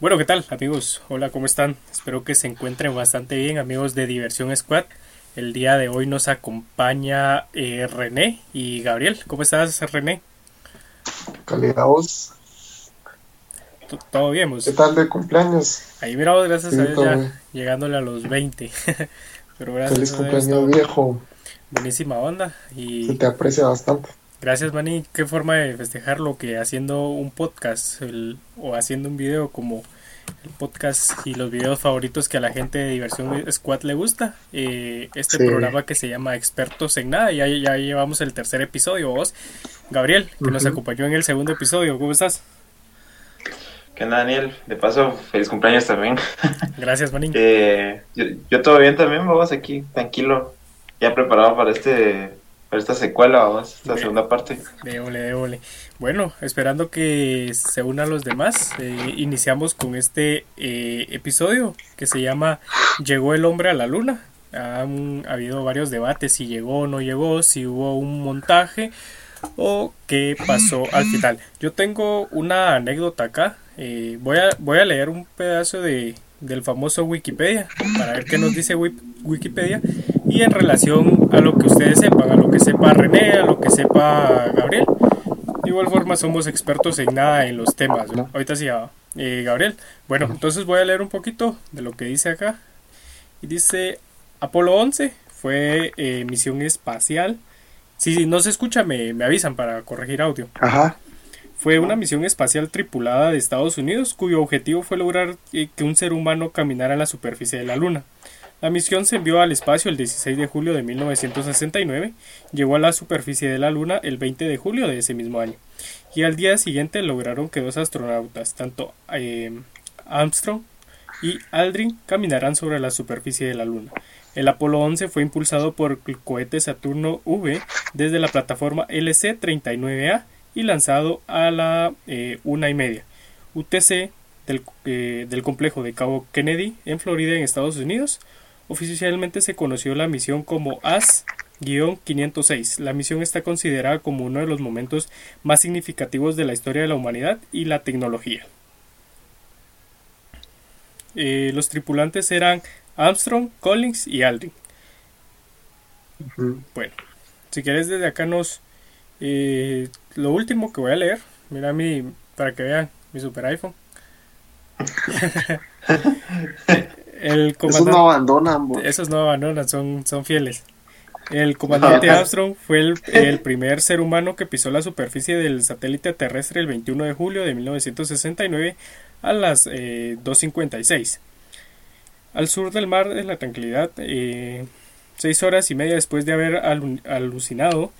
Bueno, ¿qué tal amigos? Hola, ¿cómo están? Espero que se encuentren bastante bien amigos de Diversión Squad. El día de hoy nos acompaña eh, René y Gabriel. ¿Cómo estás, René? Calidad voz. Todo bien, vos? ¿Qué tal de cumpleaños? Ahí miramos, gracias a Dios, ya llegándole a los 20. Pero gracias Feliz cumpleaños, viejo. Buenísima onda. Y... Se te aprecia bastante. Gracias, Manny. Qué forma de festejarlo que haciendo un podcast o haciendo un video como el podcast y los videos favoritos que a la gente de Diversión Squad le gusta. Eh, este programa que se llama Expertos en Nada. Ya, ya llevamos el tercer episodio. Vos, Gabriel, que nos acompañó en el segundo episodio. ¿Cómo estás? ¿Qué onda, Daniel? De paso, feliz cumpleaños también. Gracias, Manín. Eh, yo, todo bien también, vamos aquí, tranquilo. Ya preparado para este esta secuela, vamos, esta segunda parte. Déjole, déjole. Bueno, esperando que se unan los demás, eh, iniciamos con este eh, episodio que se llama Llegó el hombre a la luna. Han habido varios debates si llegó o no llegó, si hubo un montaje o qué pasó al final. Yo tengo una anécdota acá. Eh, voy, a, voy a leer un pedazo de, del famoso Wikipedia para ver qué nos dice Wikipedia y en relación a lo que ustedes sepan, a lo que sepa René, a lo que sepa Gabriel. De igual forma somos expertos en nada en los temas. Ahorita sí, ah, eh, Gabriel. Bueno, entonces voy a leer un poquito de lo que dice acá. Y dice, Apolo 11 fue eh, misión espacial si no se escucha, me, avisan para corregir audio. Ajá. Fue una misión espacial tripulada de Estados Unidos cuyo objetivo fue lograr eh, que un ser humano caminara en la superficie de la Luna. La misión se envió al espacio el 16 de julio de 1969, llegó a la superficie de la Luna el 20 de julio de ese mismo año, y al día siguiente lograron que dos astronautas, tanto eh, Armstrong y Aldrin, caminaran sobre la superficie de la Luna. El Apolo 11 fue impulsado por el cohete Saturno V desde la plataforma LC-39A y lanzado a la eh, una y media UTC del, eh, del complejo de Cabo Kennedy en Florida, en Estados Unidos. Oficialmente se conoció la misión como AS-506. La misión está considerada como uno de los momentos más significativos de la historia de la humanidad y la tecnología. Eh, los tripulantes eran Armstrong, Collins y Aldrin. Bueno, si quieres desde acá nos... Eh, lo último que voy a leer, mira mi... para que vean mi super iPhone. el esos no abandonan. Esos no abandonan, son, son fieles. El comandante Armstrong fue el, primer ser humano que pisó la superficie del satélite terrestre el 21 de julio de 1969 a las 2.56. Eh, al sur del mar de la tranquilidad, eh, seis horas y media después de haber alucinado,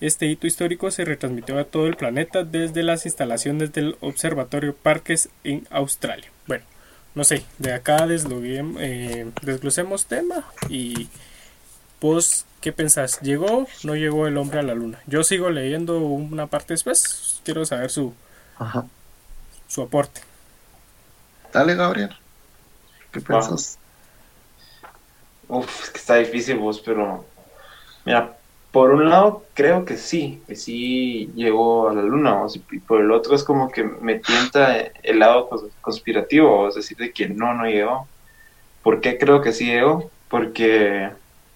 este hito histórico se retransmitió a todo el planeta desde las instalaciones del Observatorio Parques en Australia. No sé, de acá eh, desglosemos tema y pues, ¿qué pensás? ¿Llegó no llegó el hombre a la luna? Yo sigo leyendo una parte después, quiero saber su, su aporte. Dale, Gabriel. ¿Qué piensas? Uf, es que está difícil vos, pero mira, por un lado creo que sí, que sí llegó a la luna, y por el otro es como que me tienta el lado conspirativo, es decir, de que no, no llegó. ¿Por qué creo que sí llegó? Porque,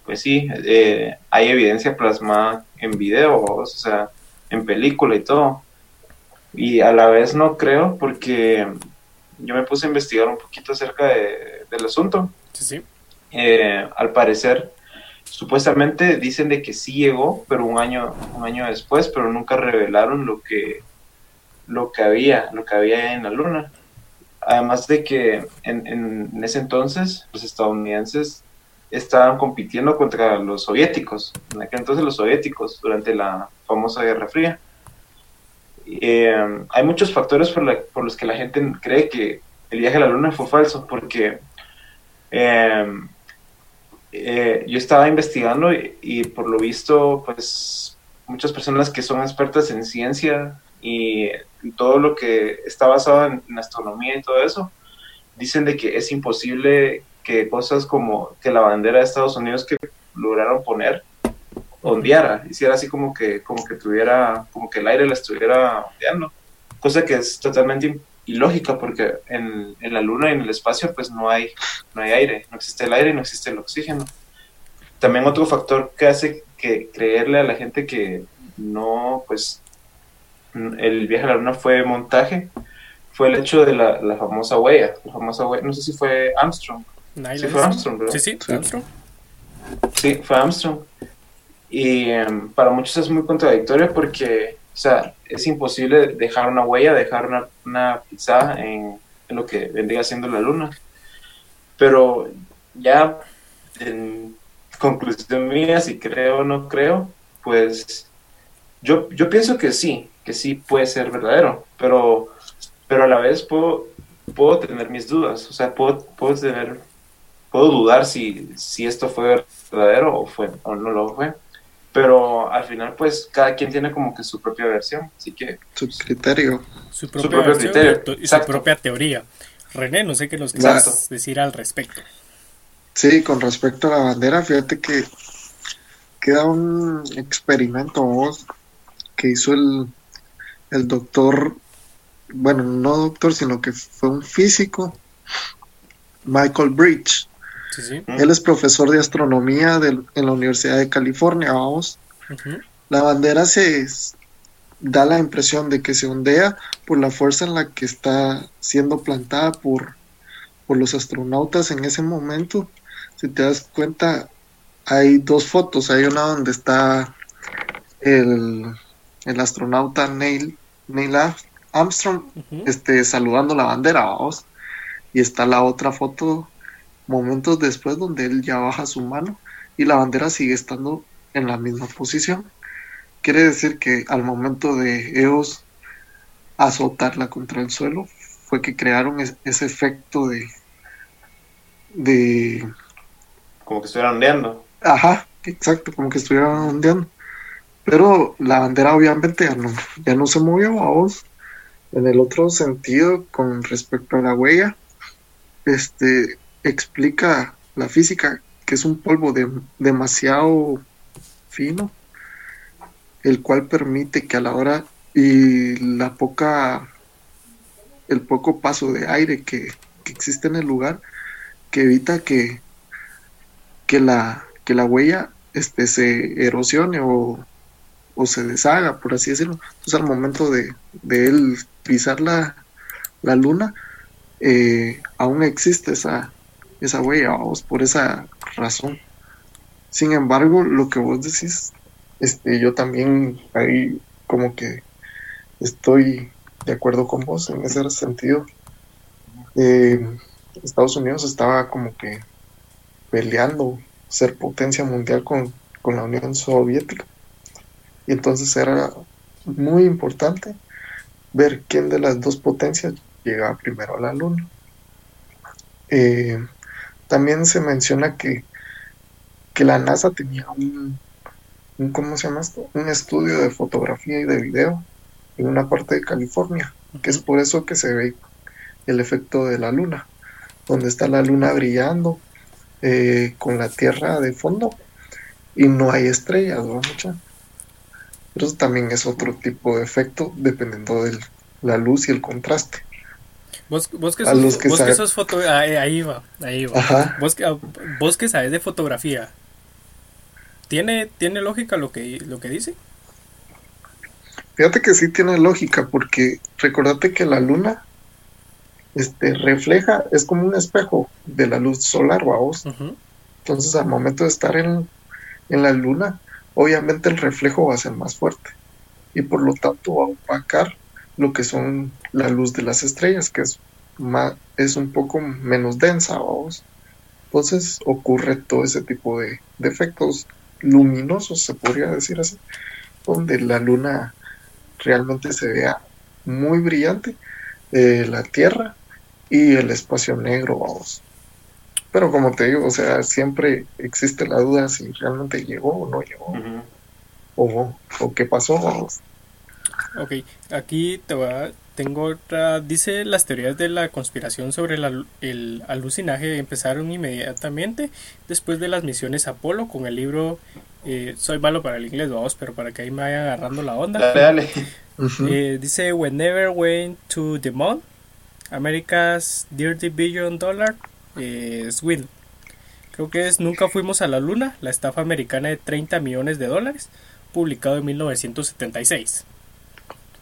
pues sí, eh, hay evidencia plasmada en video, o sea, en película y todo. Y a la vez no creo porque yo me puse a investigar un poquito acerca del asunto. Sí, sí. Eh, al parecer, supuestamente dicen de que sí llegó, pero un año, un año después, pero nunca revelaron lo que, lo que había, lo que había en la luna. Además de que en, en ese entonces los estadounidenses estaban compitiendo contra los soviéticos, en aquel entonces los soviéticos, durante la famosa Guerra Fría. Eh, hay muchos factores por, los que la gente cree que el viaje a la Luna fue falso, porque eh, eh, yo estaba investigando y, por lo visto, pues muchas personas que son expertas en ciencia y todo lo que está basado en, astronomía y todo eso, dicen de que es imposible que cosas como que la bandera de Estados Unidos que lograron poner ondeara, hiciera así como que, como que tuviera, como que el aire la estuviera ondeando, cosa que es totalmente ilógica porque en, en, la luna y en el espacio pues no hay, no hay aire, no existe el aire y no existe el oxígeno. También otro factor que hace que creerle a la gente que no, pues el viaje a la luna fue montaje, fue el hecho de la, la famosa huella, la famosa huella, no sé si fue Armstrong. Sí, fue Armstrong, ¿verdad? Sí, sí, Armstrong. Sí, fue Armstrong. Y em, para muchos es muy contradictorio porque, o sea, es imposible dejar una huella, dejar una, una pisada en, en, lo que vendría siendo la luna. Pero ya, en conclusión mía, si creo o no creo, pues yo, yo pienso que sí, que sí puede ser verdadero, pero, pero a la vez puedo, puedo tener mis dudas, o sea, puedo, puedo tener, puedo dudar si, si esto fue verdadero o, fue, o no lo fue pero al final pues cada quien tiene como que su propia versión, así que... Su criterio. Su, propio criterio. Y su propia teoría. René, no sé qué nos quieras decir al respecto. Sí, con respecto a la bandera, fíjate que queda un experimento que hizo el, el doctor, bueno, no doctor, sino que fue un físico, Michael Bridge. Él es profesor de astronomía en la Universidad de California, vamos. La bandera se da la impresión de que se ondea por la fuerza en la que está siendo plantada por, por los astronautas en ese momento. Si te das cuenta, hay dos fotos. Hay una donde está el, el astronauta Neil, Neil Armstrong este, saludando la bandera, vamos. Y está la otra foto momentos después donde él ya baja su mano y la bandera sigue estando en la misma posición. Quiere decir que al momento de ellos azotarla contra el suelo fue que crearon ese efecto de de como que estuvieran ondeando. Ajá, exacto, como que estuvieran ondeando. Pero la bandera obviamente ya no, ya no se movió a vos. En el otro sentido, con respecto a la huella, este, explica la física que es un polvo de, demasiado fino, el cual permite que a la hora y la poca, el poco paso de aire que, existe en el lugar, que evita que, que, la, que la huella este, se erosione o, o se deshaga, por así decirlo. Entonces al momento de, de él pisar la, la luna, eh, aún existe esa, esa huella, vamos, por esa razón. Sin embargo, lo que vos decís, este, yo también ahí como que estoy de acuerdo con vos en ese sentido. Eh, Estados Unidos estaba como que peleando ser potencia mundial con, con la Unión Soviética. Y entonces era muy importante ver quién de las dos potencias llegaba primero a la Luna. Eh, también se menciona que, que la NASA tenía un, ¿cómo se llama esto? Un estudio de fotografía y de video en una parte de California, que es por eso que se ve el efecto de la luna, donde está la luna brillando eh, con la Tierra de fondo y no hay estrellas, ¿no? Mucha. Pero eso también es otro tipo de efecto dependiendo de la luz y el contraste. Vos, vos que sos, que vos que sos foto... Ahí, ahí, va, ahí va. Vos, que, vos que sabes de fotografía, ¿tiene, ¿tiene lógica lo que, lo que dice? Fíjate que sí tiene lógica, porque recordate que la luna este, refleja, es como un espejo de la luz solar, vamos. Entonces, al momento de estar en, en la luna, obviamente el reflejo va a ser más fuerte y por lo tanto va a opacar lo que son la luz de las estrellas, que es, más, es un poco menos densa, vamos. Entonces ocurre todo ese tipo de, efectos luminosos, se podría decir así, donde la luna realmente se vea muy brillante, eh, la Tierra y el espacio negro, vamos. Pero como te digo, o sea, siempre existe la duda si realmente llegó o no llegó, o, o qué pasó, vamos. Ok, aquí te voy a, tengo otra. Dice las teorías de la conspiración sobre el alucinaje empezaron inmediatamente después de las misiones Apolo con el libro. Eh, soy malo para el inglés, vamos, pero para que ahí me vayan agarrando la onda. Eh, dice: Whenever went to the moon, America's Dirty Billion Dollar eh, Swindle. Creo que es Nunca fuimos a la luna, la estafa americana de 30 millones de dólares, publicado en 1976.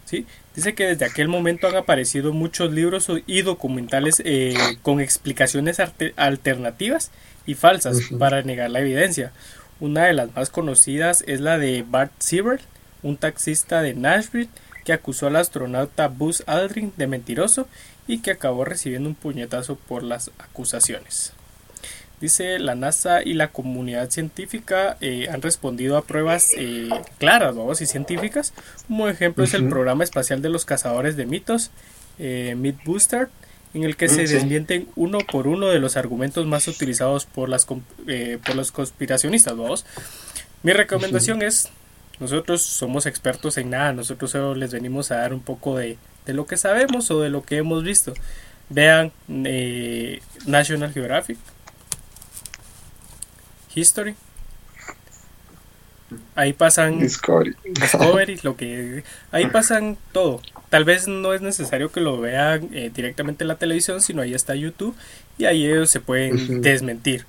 ¿Sí? Dice que desde aquel momento han aparecido muchos libros y documentales eh, con explicaciones alternativas y falsas para negar la evidencia. Una de las más conocidas es la de Bart Siebert, un taxista de Nashville que acusó al astronauta Buzz Aldrin de mentiroso y que acabó recibiendo un puñetazo por las acusaciones. Dice la NASA y la comunidad científica eh, han respondido a pruebas eh, claras y científicas. Como ejemplo es el programa espacial de los cazadores de mitos, eh, Myth Booster, en el que mm, se desmienten uno por uno de los argumentos más utilizados por, las, por los conspiracionistas. ¿vamos? Mi recomendación es, nosotros somos expertos en nada, nosotros solo les venimos a dar un poco de, de lo que sabemos o de lo que hemos visto. Vean National Geographic, History. Ahí pasan Discovery. lo que ahí pasan todo. Tal vez no es necesario que lo vean eh, directamente en la televisión, sino ahí está YouTube y ahí ellos se pueden desmentir.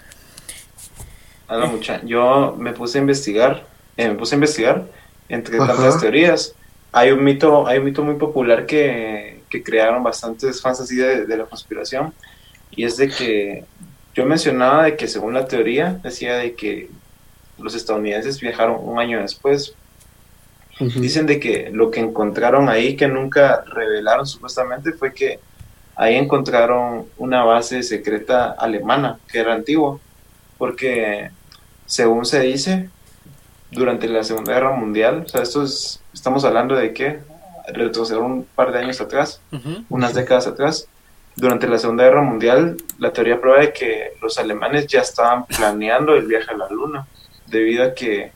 Hola, mucha. Yo me puse a investigar, eh, me puse a investigar entre tantas teorías. Hay un mito, hay un mito muy popular que, que crearon bastantes fans así de, de la conspiración y es de que yo mencionaba de que según la teoría decía de que los estadounidenses viajaron un año después. Dicen de que lo que encontraron ahí, que nunca revelaron supuestamente, fue que ahí encontraron una base secreta alemana, que era antigua, porque según se dice, durante la Segunda Guerra Mundial, o sea, esto es, estamos hablando de que retroceder un par de años atrás, unas décadas atrás, durante la Segunda Guerra Mundial, la teoría prueba de que los alemanes ya estaban planeando el viaje a la Luna, debido a que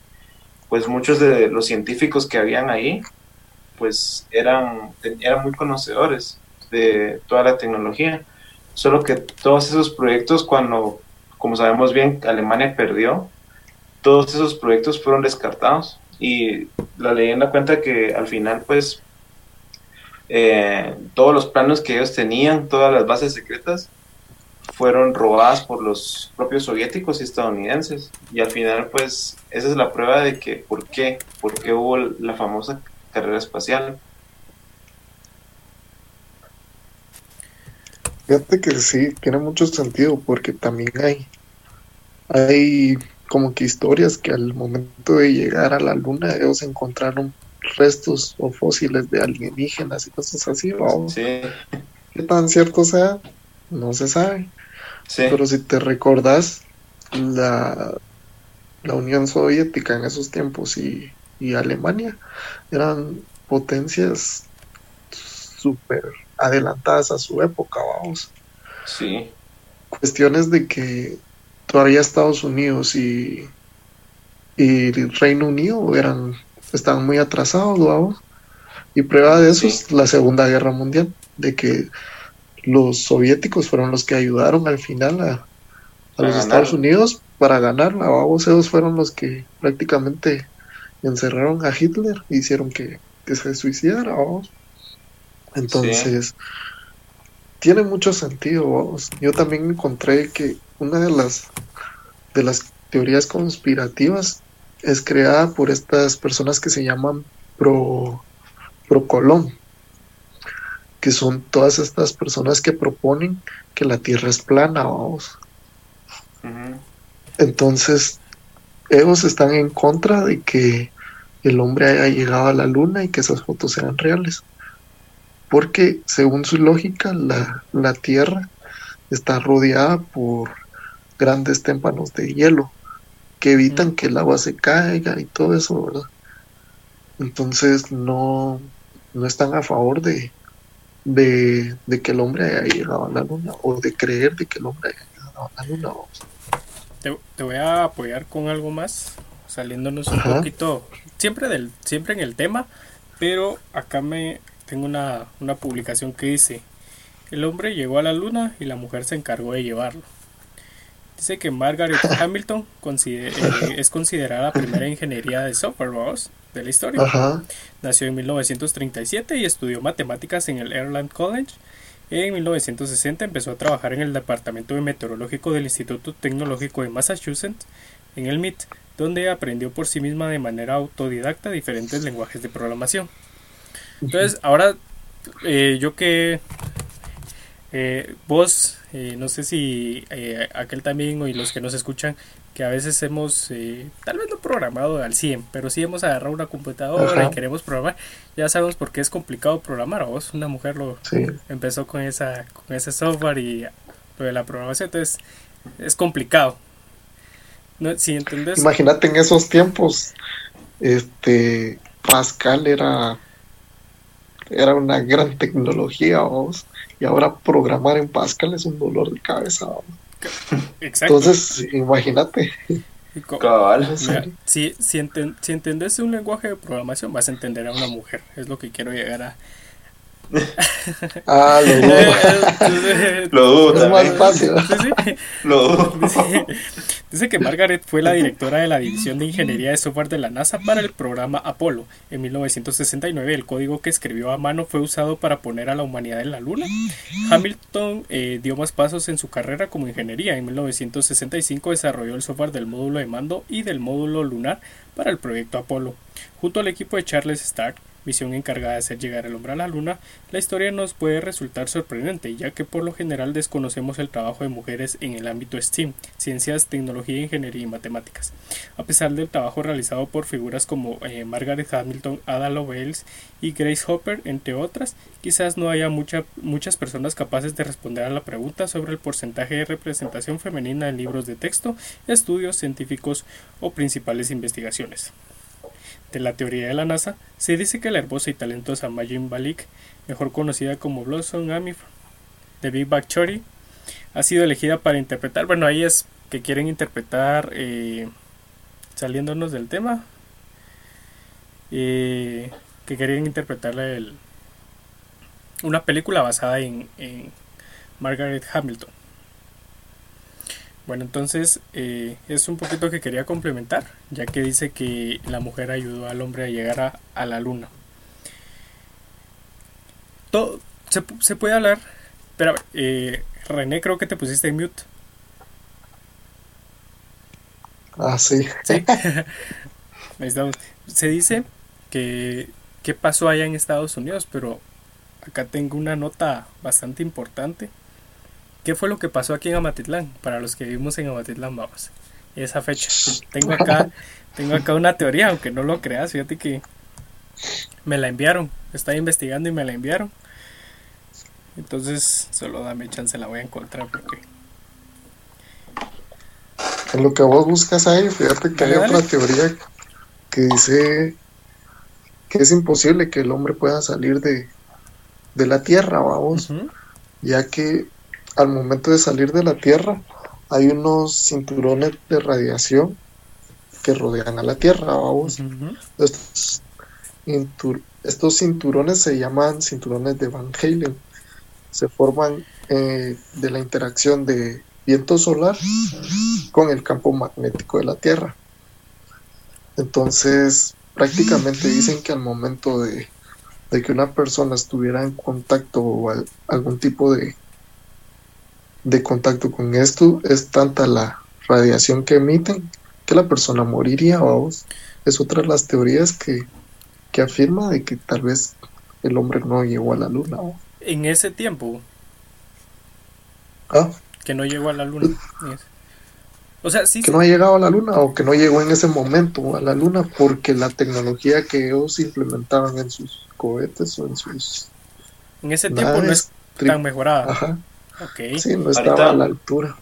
pues muchos de los científicos que habían ahí pues eran, eran muy conocedores de toda la tecnología. Solo que todos esos proyectos, cuando, como sabemos bien, Alemania perdió, todos esos proyectos fueron descartados. Y la leyenda cuenta que al final, pues, eh, todos los planos que ellos tenían, todas las bases secretas, fueron robadas por los propios soviéticos y estadounidenses. Y al final, pues, esa es la prueba de que, ¿por qué? ¿Por qué hubo la famosa carrera espacial? Fíjate que sí, tiene mucho sentido, porque también hay, hay como que historias que al momento de llegar a la luna ellos encontraron restos o fósiles de alienígenas y cosas así, vamos. Sí. ¿Qué tan cierto sea? No se sabe. Pero si te recordás, la, la Unión Soviética en esos tiempos y, y Alemania eran potencias súper adelantadas a su época, vamos. Sí. Cuestiones de que todavía Estados Unidos y, y Reino Unido eran estaban muy atrasados, vamos. Y prueba de eso es la Segunda Guerra Mundial, de que los soviéticos fueron los que ayudaron al final a, los Estados Unidos para ganarla, vamos. Ellos fueron los que prácticamente encerraron a Hitler e hicieron que, se suicidara, vamos. Entonces, tiene mucho sentido, vamos. Yo también encontré que una de las de las teorías conspirativas es creada por estas personas que se llaman pro, pro Colón, que son todas estas personas que proponen que la Tierra es plana, vamos. Entonces, ellos están en contra de que el hombre haya llegado a la luna y que esas fotos sean reales. Porque, según su lógica, la, la Tierra está rodeada por grandes témpanos de hielo que evitan que el agua se caiga y todo eso, ¿verdad? Entonces no, no están a favor de, de, que el hombre haya llegado a la luna o de creer de que el hombre haya llegado a la luna. Te, te voy a apoyar con algo más, saliéndonos un poquito, siempre, del, siempre en el tema, pero acá me tengo una, una publicación que dice, el hombre llegó a la luna y la mujer se encargó de llevarlo. Dice que Margaret Hamilton eh, es considerada la primera ingeniería de software de la historia. Nació en 1937 y estudió matemáticas en el Airland College. En 1960 empezó a trabajar en el Departamento de Meteorológico del Instituto Tecnológico de Massachusetts, en el MIT, donde aprendió por sí misma de manera autodidacta diferentes lenguajes de programación. Entonces, ahora eh, yo que eh, vos, eh, no sé si eh, aquel también y los que nos escuchan, que a veces hemos, tal vez no programado al 100, pero sí hemos agarrado una computadora y queremos programar, ya sabemos por qué es complicado programar. A vos, una mujer lo empezó con, esa, con ese software y lo de la programación, entonces es complicado. No, si entendés. Imagínate en esos tiempos, este Pascal era era una gran tecnología, vos y ahora programar en Pascal es un dolor de cabeza. Exacto. Entonces, imagínate. si, si, enten, un lenguaje de programación, vas a entender a una mujer. Es lo que quiero llegar a, ah, lo dudo. lo dudo. Es más fácil. Lo dudo. Dice, que Margaret fue la directora de la División de Ingeniería de Software de la NASA para el programa Apolo. En 1969, el código que escribió a mano fue usado para poner a la humanidad en la Luna. Hamilton eh, dio más pasos en su carrera como ingeniería. En 1965 desarrolló el software del módulo de mando y del módulo lunar para el proyecto Apolo. Junto al equipo de Charles Stark, misión encargada de hacer llegar el hombre a la luna, la historia nos puede resultar sorprendente, ya que por lo general desconocemos el trabajo de mujeres en el ámbito STEAM, ciencias, tecnología, ingeniería y matemáticas. A pesar del trabajo realizado por figuras como eh, Margaret Hamilton, Ada Lovelace y Grace Hopper, entre otras, quizás no haya muchas personas capaces de responder a la pregunta sobre el porcentaje de representación femenina en libros de texto, estudios científicos o principales investigaciones de la teoría de la NASA, se dice que la hermosa y talentosa Majin Balik, mejor conocida como Blossom Amy de Big Bang Theory, ha sido elegida para interpretar, bueno, ahí es que quieren interpretar, eh, saliéndonos del tema, eh, que querían interpretarle el, una película basada en Margaret Hamilton. Bueno, entonces eh, es un poquito que quería complementar, ya que dice que la mujer ayudó al hombre a llegar a, la luna. Todo, se, puede hablar, pero eh, René, creo que te pusiste en mute. Ah, sí. Sí. Se dice que qué pasó allá en Estados Unidos, pero acá tengo una nota bastante importante ¿Qué fue lo que pasó aquí en Amatitlán? Para los que vivimos en Amatitlán, vamos. Esa fecha. Tengo acá, tengo acá una teoría, aunque no lo creas, fíjate que me la enviaron. Estaba investigando y me la enviaron. Entonces, solo dame chance, la voy a encontrar porque. En lo que vos buscas ahí, fíjate que hay otra teoría que dice que es imposible que el hombre pueda salir de, de la Tierra, vamos, ya que al momento de salir de la Tierra hay unos cinturones de radiación que rodean a la Tierra, vamos. estos, cinturones se llaman cinturones de Van Halen. Se forman eh, de la interacción de viento solar con el campo magnético de la Tierra. Entonces, prácticamente dicen que al momento de, que una persona estuviera en contacto o algún tipo de, de contacto con esto es tanta la radiación que emiten que la persona moriría, vamos. Es otra de las teorías que, que afirma de que tal vez el hombre no llegó a la luna. En ese tiempo. ¿Ah? Que no llegó a la luna. O sea, sí. Que no ha llegado a la luna o que no llegó en ese momento a la luna porque la tecnología que ellos implementaban en sus cohetes o en sus. En ese tiempo no es tan mejorada. Ajá. Sí, no estaba a la altura.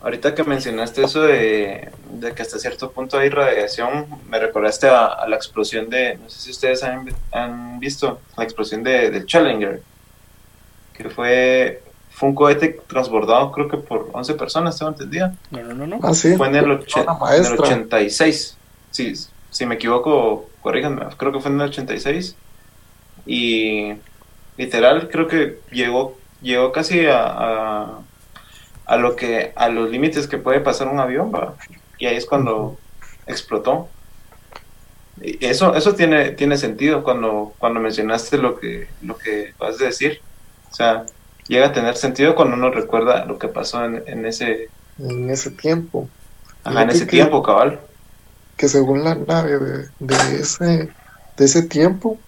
Ahorita que mencionaste eso de, que hasta cierto punto hay radiación, me recordaste a, la explosión de, no sé si ustedes han, visto, la explosión de, del Challenger, que fue, fue un cohete transbordado creo que por 11 personas, tengo entendido. No, no, no. Ah, sí. Fue en el, 86. si me equivoco, corríganme, creo que fue en el 86. Y literal, creo que llegó, llegó casi a, a, a lo que, a los límites que puede pasar un avión, y ahí es cuando explotó. Y Eso, eso tiene, tiene sentido cuando, cuando mencionaste lo que, lo que vas a decir. O sea, llega a tener sentido cuando uno recuerda lo que pasó en, en ese, En ese tiempo. ajá, en ese que- tiempo, cabal. que según la nave de, de ese, de ese tiempo,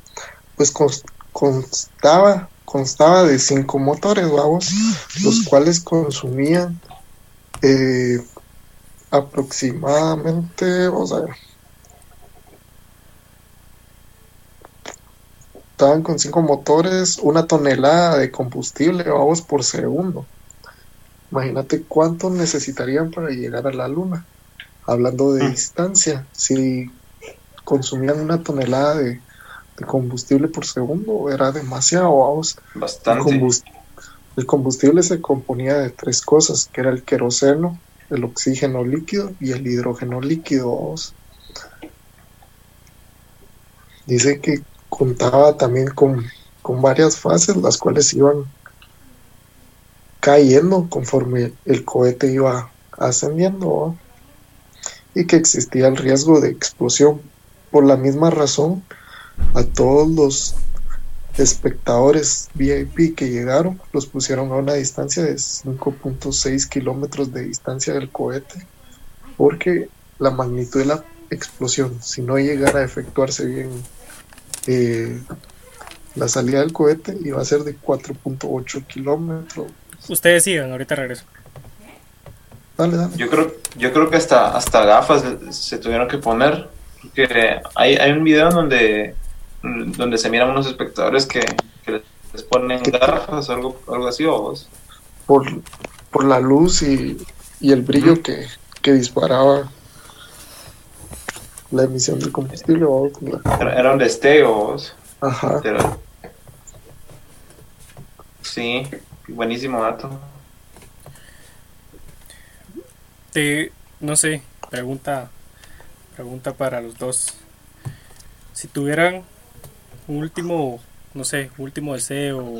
pues cons- constaba, constaba de cinco motores, vamos, los cuales consumían eh, aproximadamente, vamos a ver, estaban con cinco motores, una tonelada de combustible, vamos, por segundo. Imagínate cuánto necesitarían para llegar a la luna. Hablando de Mm. distancia, si consumían una tonelada de, de combustible por segundo, era demasiado, vamos. El, Bastante. el combustible se componía de tres cosas, que era el queroseno, el oxígeno líquido y el hidrógeno líquido, vamos. Dice que contaba también con, con varias fases, las cuales iban cayendo conforme el cohete iba ascendiendo, y que existía el riesgo de explosión. Por la misma razón, a todos los espectadores VIP que llegaron los pusieron a una distancia de 5.6 kilómetros de distancia del cohete, porque la magnitud de la explosión, si no llegara a efectuarse bien eh, la salida del cohete, iba a ser de 4.8 kilómetros. Ustedes sigan, ahorita regreso. Dale, dale. Yo creo, yo creo que hasta, hasta gafas se tuvieron que poner. Porque hay, hay un video en donde, donde se miran unos espectadores que, que les ponen gafas o algo, algo así, o vos. por, por la luz y, y el brillo que, que disparaba la emisión del combustible. la- Era, era un destello, vos. Ajá. Pero- Sí, buenísimo dato. Te, no sé, pregunta, pregunta para los dos. Si tuvieran último, no sé, último deseo,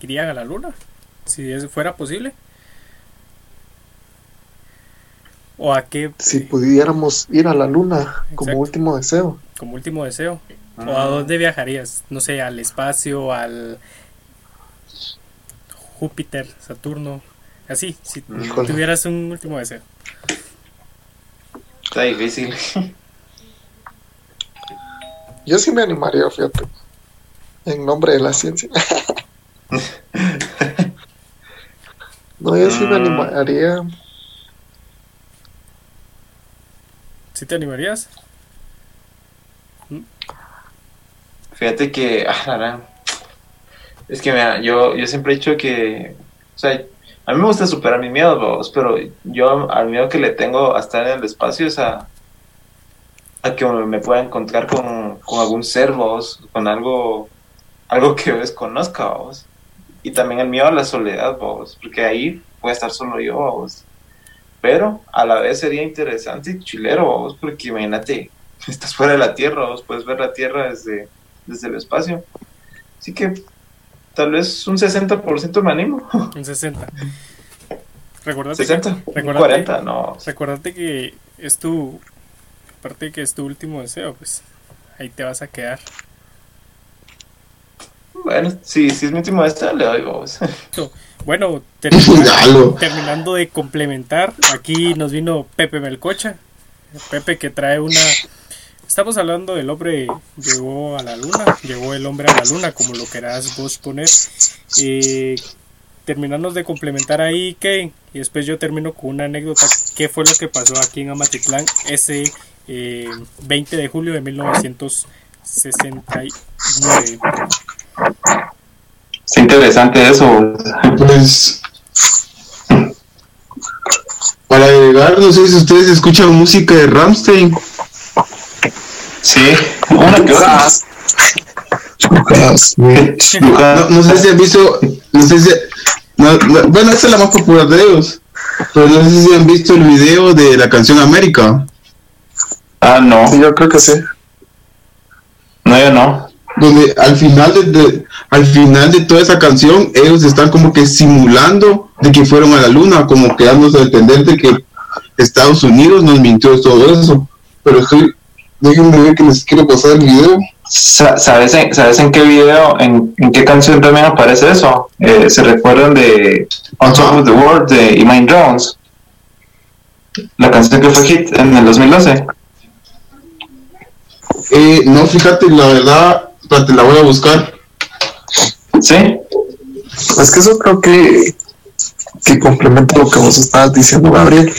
¿irían a la luna? Si eso fuera posible. ¿O a qué? Si pudiéramos ir a la luna como Exacto. último deseo, como último deseo. ¿O a dónde viajarías? No sé, al espacio, al Júpiter, Saturno, así, si Híjole. tuvieras un último deseo. Está difícil. yo sí me animaría, fíjate, en nombre de la ciencia. no, yo sí me Mm. animaría. ¿Sí te animarías? Fíjate que, ah, es que mira, yo, yo siempre he dicho que, o sea, a mí me gusta superar mis miedos, pero yo al miedo que le tengo a estar en el espacio es a, a que me pueda encontrar con, con algún ser, vos, con algo, algo que yo desconozca, vos. Y también el miedo a la soledad, vos, porque ahí puede estar solo yo, vos. Pero a la vez sería interesante y chilero, vos, porque imagínate, estás fuera de la Tierra, vos puedes ver la Tierra desde, desde el espacio. Así que tal vez un 60% me animo. Un 60. Recuérdate, 60, un Recuérdate- 40, no. recuérdate que es tu, aparte de que es tu último deseo, pues ahí te vas a quedar. Bueno, sí, si es mi último este, le doy vos. Bueno, terminando de complementar, aquí nos vino Pepe Melcocha. Pepe que trae una... Estamos hablando del hombre llegó a la luna, llegó el hombre a la luna, como lo querás vos poner. Eh, terminamos de complementar ahí, Kevin, y después yo termino con una anécdota. ¿Qué fue lo que pasó aquí en Amatitlán ese eh, 20 de julio de 1969? Es interesante eso. Pues. Para agregar, no sé si ustedes escuchan música de Ramstein. Sí, una que otra. No, no sé si han visto. No sé si. no, no, bueno, esta es la más popular de ellos. Pero no sé si han visto el video de la canción América. Ah, no. Sí, yo creo que sí. No, yo no. Donde al final de, de- al final de toda esa canción ellos están como que simulando de que fueron a la luna, como que dándose a entender de que Estados Unidos nos mintió todo eso. Pero estoy, déjenme ver que les quiero pasar el video. Sa- ¿Sabes en, ¿Sabes en qué video, en, en qué canción también aparece eso? Eh, ¿Se recuerdan de On Top of the World de Imagine Jones? La canción que fue hit en el 2012. Eh, no, fíjate, la verdad, espérate, la voy a buscar. ¿Sí? Es que eso creo que, que complementa lo que vos estabas diciendo, Gabriel,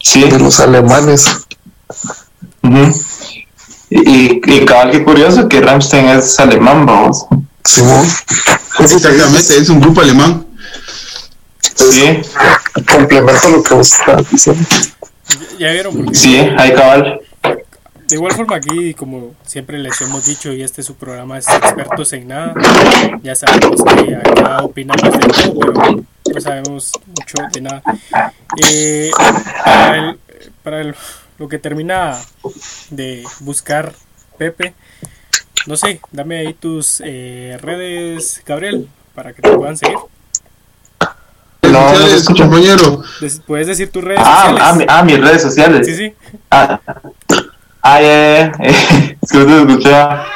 Sí. de los alemanes. Y, y cabal, qué curioso que Rammstein es alemán, vamos. Que Exactamente, es un grupo alemán. Sí, complementa lo que vos estabas diciendo. Ya- Ya vieron, sí, hay cabal. De igual forma aquí, como siempre les hemos dicho, y este su programa es expertos en nada, ya sabemos que acá opinamos de todo, pero no sabemos mucho de nada. Eh, para el- para el- lo que termina de buscar Pepe, no sé, dame ahí tus eh, redes, Gabriel, para que te puedan seguir. No, no escucha. compañero. Des- Puedes decir tus redes Ah, sociales. ah, mi- ah, mis redes sociales. Sí, sí. Ah, ah, ya, ya, ya. Es que no te escuchaba.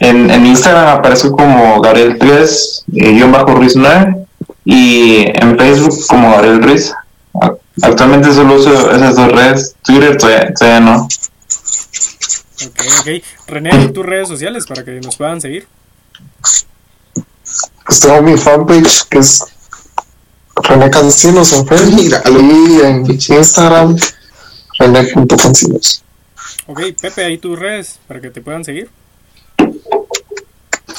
En, en Instagram aparezco como Gabriel3, eh, guion bajo Ruiz 9, y en Facebook como Gabriel Ruiz. Actualmente solo uso esas dos redes. Twitter todavía, todavía no. Ok, ok. René, tus redes sociales para que nos puedan seguir. Pues tengo mi fanpage que es René Cancinos en Facebook y en Instagram René.cancinos. Ok, Pepe, ahí tus redes para que te puedan seguir.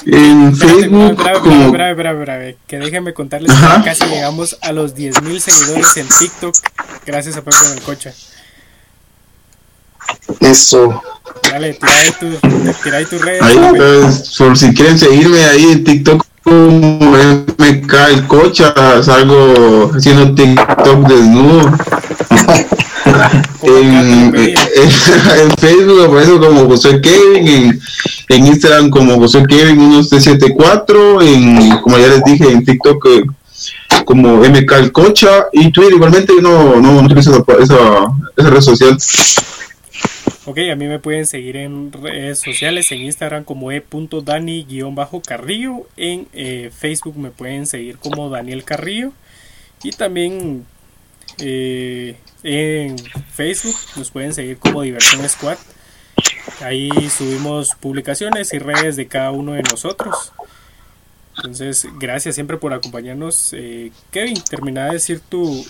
En Facebook, espera, como espera, espera, espera, que déjenme contarles Ajá. que casi llegamos a los 10.000 seguidores en TikTok gracias a Pepe en el coche. Eso. Dale, tira ahí, tu, tira ahí tus redes. Ahí, pues, por si quieren seguirme ahí en TikTok como MK el Cocha, salgo haciendo TikTok desnudo. Como En, Facebook aparezco como José Kevin, en, en Instagram como José Kevin 1374, en, como ya les dije, en TikTok eh, como MK el Cocha y Twitter igualmente no, no, no utilizo esa, esa, esa red social. Ok, a mí me pueden seguir en redes sociales, en Instagram como e.dani-carrillo, en eh, Facebook me pueden seguir como Daniel Carrillo y también eh, en Facebook nos pueden seguir como Diversión Squad. Ahí subimos publicaciones y redes de cada uno de nosotros. Entonces, gracias siempre por acompañarnos. Eh, Kevin, termina de decir tu...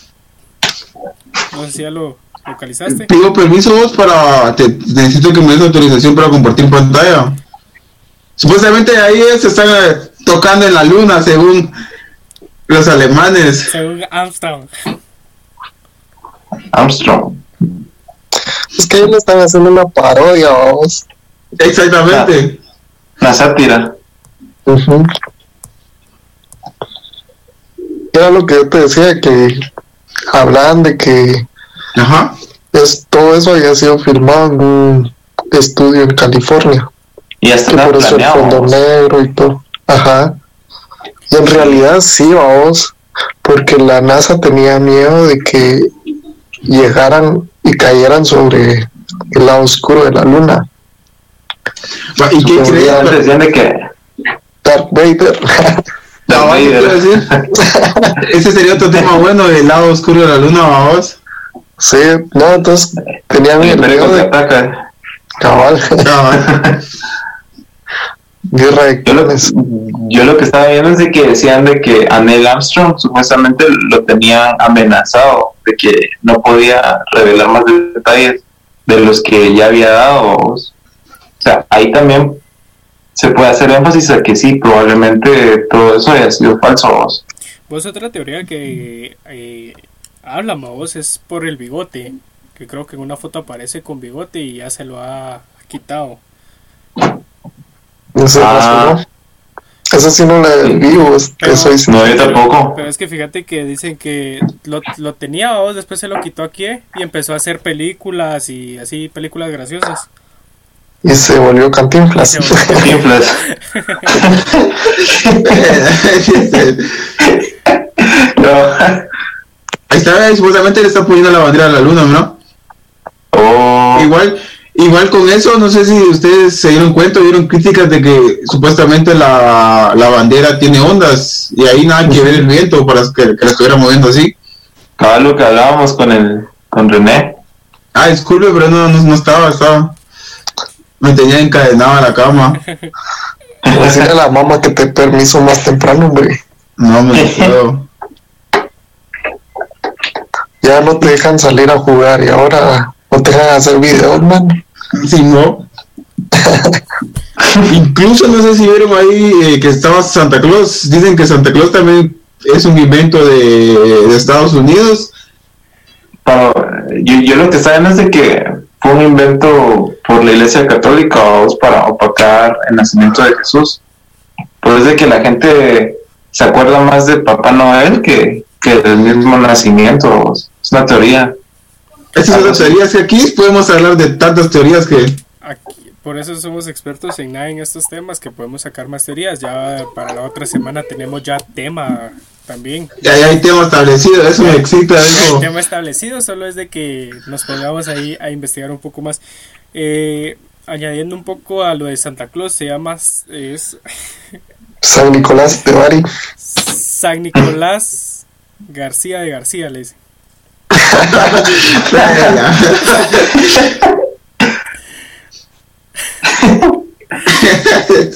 No sé si ya lo localizaste. Pido permiso vos para. Te, necesito que me des autorización para compartir pantalla. Supuestamente ahí se están eh, tocando en la luna, según los alemanes. Según Armstrong. Armstrong. Es que ellos le están haciendo una parodia, vamos. Exactamente. Una sátira. Ujú. Era lo que yo te decía, que hablaban de que Ajá. es, todo eso había sido filmado en un estudio en California. Y hasta Que por eso el fondo negro y todo. Ajá. Y en realidad sí, vamos, porque la NASA tenía miedo de que llegaran y cayeran sobre el lado oscuro de la luna. ¿Y qué crees? decían de que Darth Vader. Darth Cabal, ¿qué te iba a Vader- decir? Ese sería otro tema bueno del lado oscuro de la luna, vamos. sí, no, entonces tenían el el de cabal, Cabal. guerra de Yo lo, yo lo que estaba viendo es de que decían de que a Neil Armstrong supuestamente lo tenían amenazado, de que no podía revelar más detalles de los que ya había dado. O sea, ahí también se puede hacer énfasis a que sí, probablemente todo eso haya sido falso. vos. Vos otra teoría que eh, habla vos es por el bigote, que creo que en una foto aparece con bigote y ya se lo ha quitado. No sé, Ah. Eso sí no la vi, vos, Pero- eso hice. No, yo tampoco. Pero es que fíjate que dicen que lo, lo tenía vos, después se lo quitó aquí y empezó a hacer películas y así, películas graciosas. y se volvió cantinflas. Se volvió Cantinflas. no. Ahí está, supuestamente le está poniendo la bandera a la luna, ¿no? Oh, Igual, igual con eso, no sé si ustedes se dieron cuenta, vieron críticas de que supuestamente la, la bandera tiene ondas y ahí nada que ver el viento para que, que la estuviera moviendo así. cabal lo que hablábamos con el con René. Ah, disculpe, pero no, no, no estaba, estaba. Me tenía encadenado a la cama. Decirle a la mamá que te permiso más temprano, hombre. No me puedo. Ya no te dejan salir a jugar y ahora no te dejan hacer videos, man. Si no. Incluso no sé si vieron ahí eh, que estaba Santa Claus. Dicen que Santa Claus también es un invento de, de Estados Unidos. Pero yo, yo lo que saben es de que fue un invento por la Iglesia Católica para opacar el nacimiento de Jesús. Pues es de que la gente se acuerda más de Papá Noel que, que del mismo nacimiento. Es una teoría. Estas son las teorías que aquí podemos hablar de tantas teorías que Aquí- por eso somos expertos en nada en estos temas que podemos sacar más teorías. Ya para la otra semana tenemos ya tema también. ya hay tema establecido. Eso me excita. Eso. tema establecido solo es de que nos pongamos ahí a investigar un poco más. Eh, añadiendo un poco a lo de Santa Claus, se llama es San Nicolás de Bari. San Nicolás García de García, le dicen.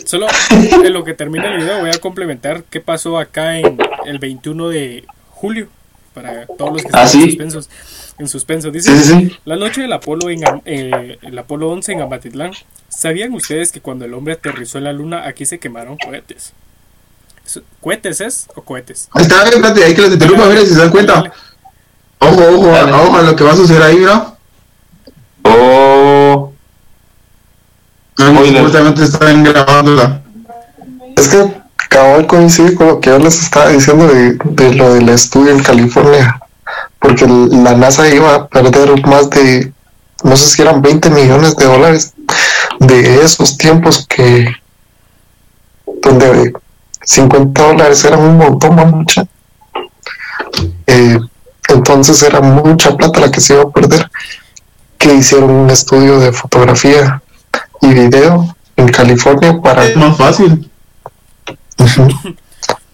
Solo en lo que termina el video voy a complementar qué pasó acá en el 21 de julio para todos los que Ah, están en suspensos. En suspenso. Dice, Sí, sí, sí. la noche del Apolo en eh, el Apolo 11 en Amatitlán. ¿Sabían ustedes que cuando el hombre aterrizó en la luna aquí se quemaron cohetes? ¿Es- ¿Cohetes es o cohetes? Ahí está, espérate, hay que los interrumpa, mira si se dan cuenta. Dale. Ojo, ojo, Dale. ojo a lo que va a suceder ahí, ¿no? Oh, Spoiler. Supuestamente están grabándola. Es que cabal coincide con lo que yo les estaba diciendo de, de lo del estudio en California. Porque la NASA iba a perder más de, no sé si eran 20 millones de dólares de esos tiempos que, donde 50 dólares eran un montón, mucha. Eh, entonces era mucha plata la que se iba a perder. Que hicieron un estudio de fotografía y video en California para. Es más fácil.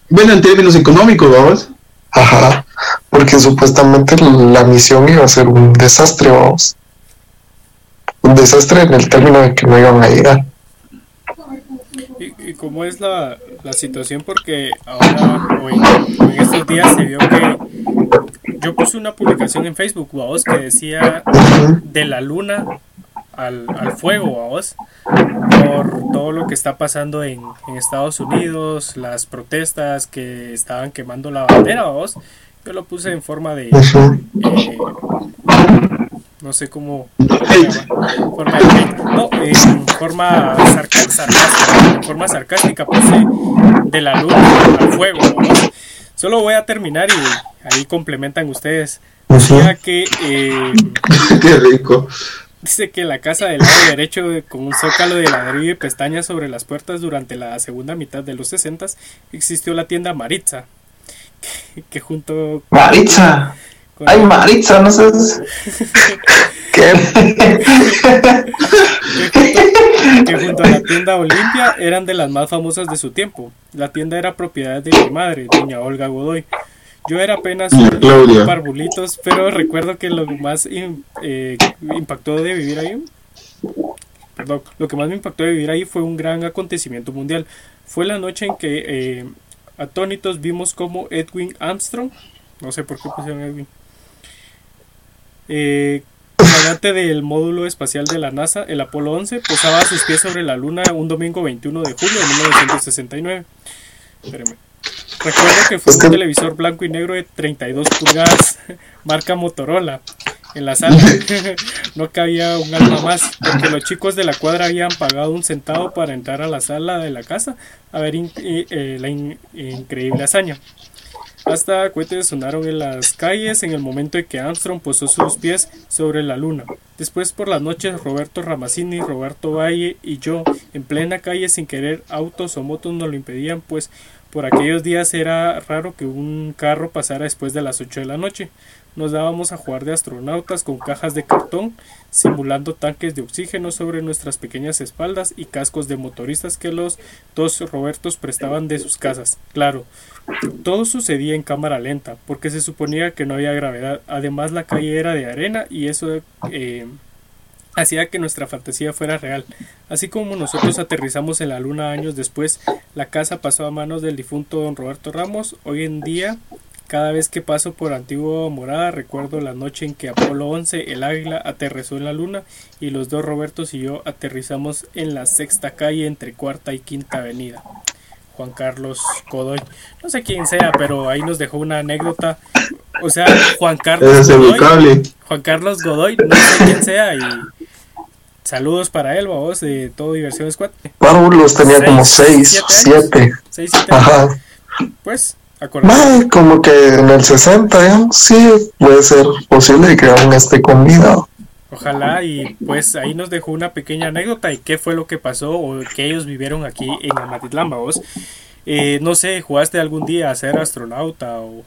Bueno, en términos económicos, vamos. Ajá, porque supuestamente la misión iba a ser un desastre, vamos. Un desastre en el término de que no iban a llegar. ¿Y, cómo es la, la situación? Porque ahora, o en, estos días, se vio que yo puse una publicación en Facebook, vamos, que decía de la luna al, al fuego, vamos, por todo lo que está pasando en, en Estados Unidos, las protestas que estaban quemando la bandera, vamos. Yo lo puse en forma de, eh, no sé cómo forma de hate. no en forma sarcástica en forma sarcástica puse de la luz al fuego ¿no? solo voy a terminar y ahí complementan ustedes decía que eh, Qué rico. dice que la casa del lado derecho con un zócalo de ladrillo y pestañas sobre las puertas durante la segunda mitad de los 60 existió la tienda Maritza que, que junto Maritza. con Ay, Maritza, no sé. ¿Qué? que junto a la tienda Olimpia eran de las más famosas de su tiempo. La tienda era propiedad de mi madre, doña Olga Godoy. Yo era apenas un parvulitos, pero recuerdo que lo más im- eh, impactó de vivir ahí, perdón, lo que más me impactó de vivir ahí fue un gran acontecimiento mundial. Fue la noche en que eh, atónitos vimos como Edwin Armstrong, no sé por qué pusieron Edwin, eh, comandante del módulo espacial de la NASA, el Apolo 11, posaba sus pies sobre la Luna un domingo 21 de julio de 1969. Espérame. Recuerdo que fue un televisor blanco y negro de 32 pulgadas, marca Motorola. En la sala no cabía un alma más, porque los chicos de la cuadra habían pagado un centavo para entrar a la sala de la casa a ver in- eh, eh, la in- increíble hazaña. Hasta cohetes sonaron en las calles en el momento en que Armstrong posó sus pies sobre la luna. Después por las noches Roberto Ramazzini, Roberto Valle y yo en plena calle sin querer autos o motos nos lo impedían pues por aquellos días era raro que un carro pasara después de las 8 de la noche. Nos dábamos a jugar de astronautas con cajas de cartón, simulando tanques de oxígeno sobre nuestras pequeñas espaldas y cascos de motoristas que los dos Robertos prestaban de sus casas. Claro, todo sucedía en cámara lenta, porque se suponía que no había gravedad. Además la calle era de arena y eso eh, hacía que nuestra fantasía fuera real. Así como nosotros aterrizamos en la luna años después, la casa pasó a manos del difunto don Roberto Ramos. Hoy en día cada vez que paso por Antigua Morada recuerdo la noche en que Apolo 11, el águila, aterrizó en la luna y los dos Robertos y yo aterrizamos en la sexta calle entre cuarta y quinta avenida. Juan Carlos Godoy. No sé quién sea, pero ahí nos dejó una anécdota. O sea, Juan Carlos Godoy. Juan Carlos Godoy, no sé quién sea y saludos para él, vos, de todo Diversión Squad. Pablo tenía como 6, 7. Ajá. Pues como que en el 60, sí puede ser posible que aún esté con vida. Ojalá y pues ahí nos dejó una pequeña anécdota y qué fue lo que pasó o que ellos vivieron aquí en Amatitlán, vos. Eh, no sé, ¿jugaste algún día a ser astronauta o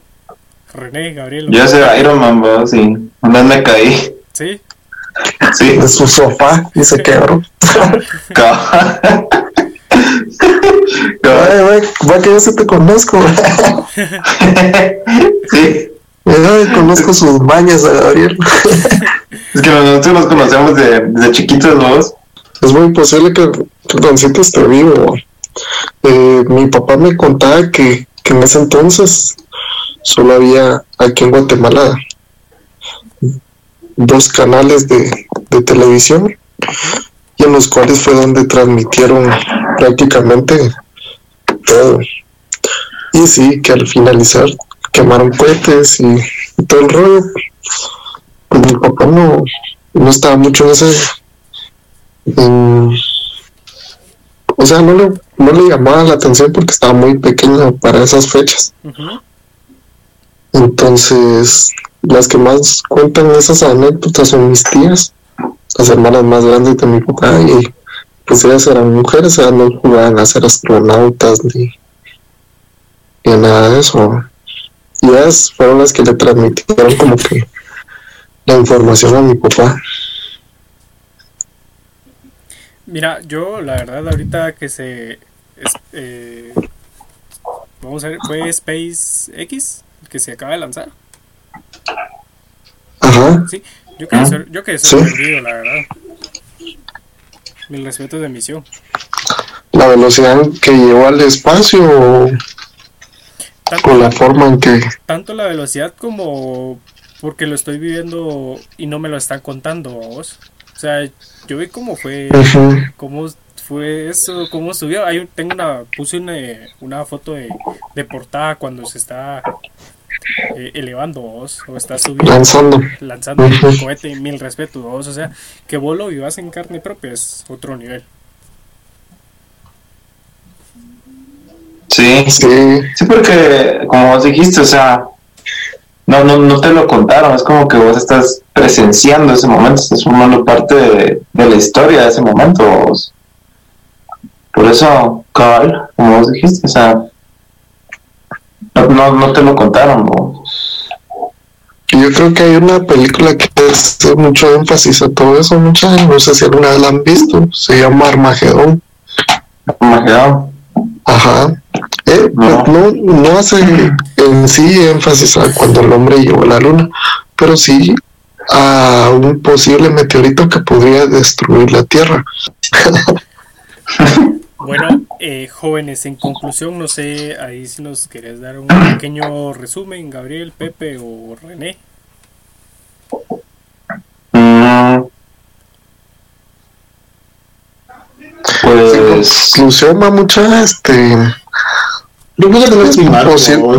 René, Gabriel? Yo sé Iron Man, vos, sí. Una me caí. ¿Sí? Sí. De su sofá y se quebró. Va que yo se te conozco. sí. Yo conozco sus bañas a Gabriel. es que nosotros nos conocemos de, de chiquitos dos. Es muy posible que Doncito esté vivo. Eh, mi papá me contaba que, que en ese entonces solo había aquí en Guatemala dos canales de, de televisión y en los cuales fue donde transmitieron prácticamente todo. Y sí, que al finalizar quemaron cohetes y, todo el rollo. Pues mi papá no, no estaba mucho en ese. o sea, no le, no le llamaba la atención porque estaba muy pequeño para esas fechas. Entonces, las que más cuentan esas anécdotas son mis tías, las hermanas más grandes de mi papá, y pues ellas eran mujeres, ellas no jugaban a ser astronautas ni, nada de eso. Y ellas fueron las que le transmitieron como que la información a mi papá. Mira, yo la verdad ahorita que se... Eh, vamos a ver, fue SpaceX el que se acaba de lanzar. Ajá. Sí, yo quedé, yo quedé sorprendido, la verdad. Mil respetos de misión. La velocidad que llevó al espacio con la forma en que... Tanto la velocidad como porque lo estoy viviendo y no me lo están contando vos. O sea, yo vi cómo fue, cómo fue eso, cómo subió. Ahí tengo una, puse una, una foto de, de portada cuando se está eh, elevando vos, o estás subiendo, lanzando, lanzando un cohete, mil respetos vos, o sea, que vos lo vivas en carne propia es otro nivel. Sí, sí, sí, porque como vos dijiste, o sea, no, no, no te lo contaron, es como que vos estás presenciando ese momento, estás formando parte de, la historia de ese momento. Vos. Por eso, cabal, como vos dijiste, o sea, no, no te lo contaron. ¿no? Yo creo que hay una película que hace mucho énfasis a todo eso, muchachos. No sé si alguna vez la han visto. Se llama Armagedón. Armagedón. Ajá. Eh, no. No, no hace en sí énfasis a cuando el hombre llegó a la luna, pero sí a un posible meteorito que podría destruir la Tierra. Bueno, eh, jóvenes, en conclusión, no sé, ahí si nos querés dar un pequeño resumen, Gabriel, Pepe o René. Mm. Pues, conclusión, va mucha, este. Yo creo que no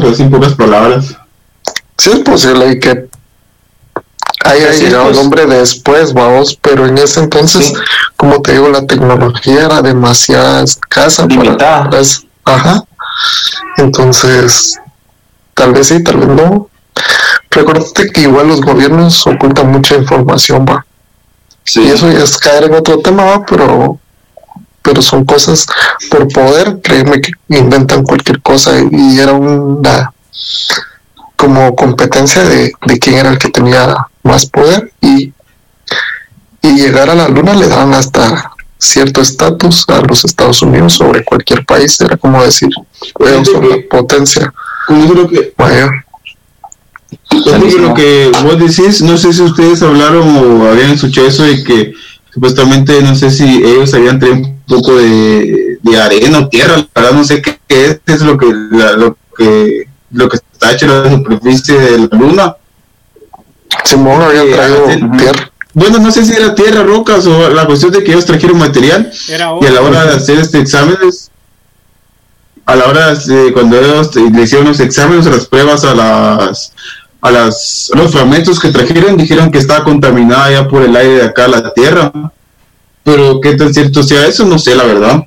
es sin pocas palabras. Sí es posible que haya llegado el pues. hombre después, vamos, pero en ese entonces, como te digo, la tecnología era demasiado escasa para ajá. Entonces, tal vez sí, tal vez no. Recuérdate que igual los gobiernos ocultan mucha información, va. Sí. Y eso ya es caer en otro tema, ¿va? pero pero son cosas por poder, créeme que inventan cualquier cosa y era una como competencia de, de quién era el que tenía más poder y, y llegar a la luna le daban hasta cierto estatus a los Estados Unidos sobre cualquier país, era como decir, ellos son la potencia yo creo que, mayor. yo creo que lo que vos decís, no sé si ustedes hablaron o habían escuchado eso de que supuestamente, no sé si ellos habían un poco de, de arena o tierra, la verdad no sé qué, qué es, es lo que, la- lo que lo que está hecho en la superficie de la luna. Simón había Eh, traído tierra. Bueno, no sé si era tierra, rocas o la cuestión de que ellos trajeron material Era y a la hora de hacer este exámenes, a la hora de cuando ellos le hicieron los exámenes, las pruebas a las a las a los fragmentos que trajeron, dijeron que estaba contaminada ya por el aire de acá la tierra. Pero qué tan cierto sea eso, no sé la verdad.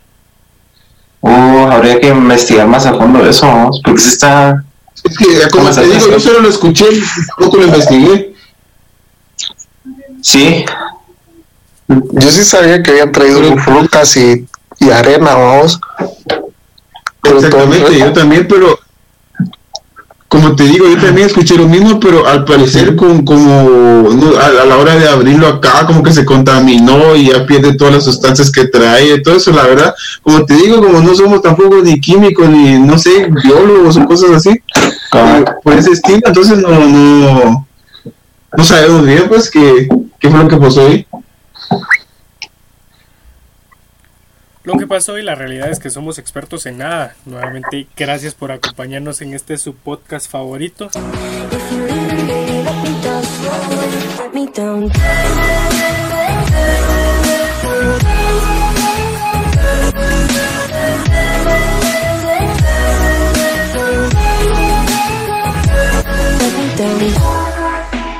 Uh, habría que investigar más a fondo eso, vamos, porque sí está... Es que como ¿Cómo te se digo, yo solo lo escuché, poco lo investigué. Sí, Yo sí sabía que habían traído Pero- frutas y, y arena, vamos. Exactamente, yo también, pero como te digo, yo también escuché lo mismo, pero al parecer con, como no, a, a la hora de abrirlo acá, como que se contaminó y ya pierde todas las sustancias que trae, todo eso, la verdad, como te digo, como no somos tampoco ni químicos, ni, no sé, biólogos o cosas así, eh, por ese estilo, entonces no, no, no sabemos bien, pues, qué, qué fue lo que pasó ahí lo que pasó y la realidad es que somos expertos en nada. Nuevamente, gracias por acompañarnos en este su podcast favorito.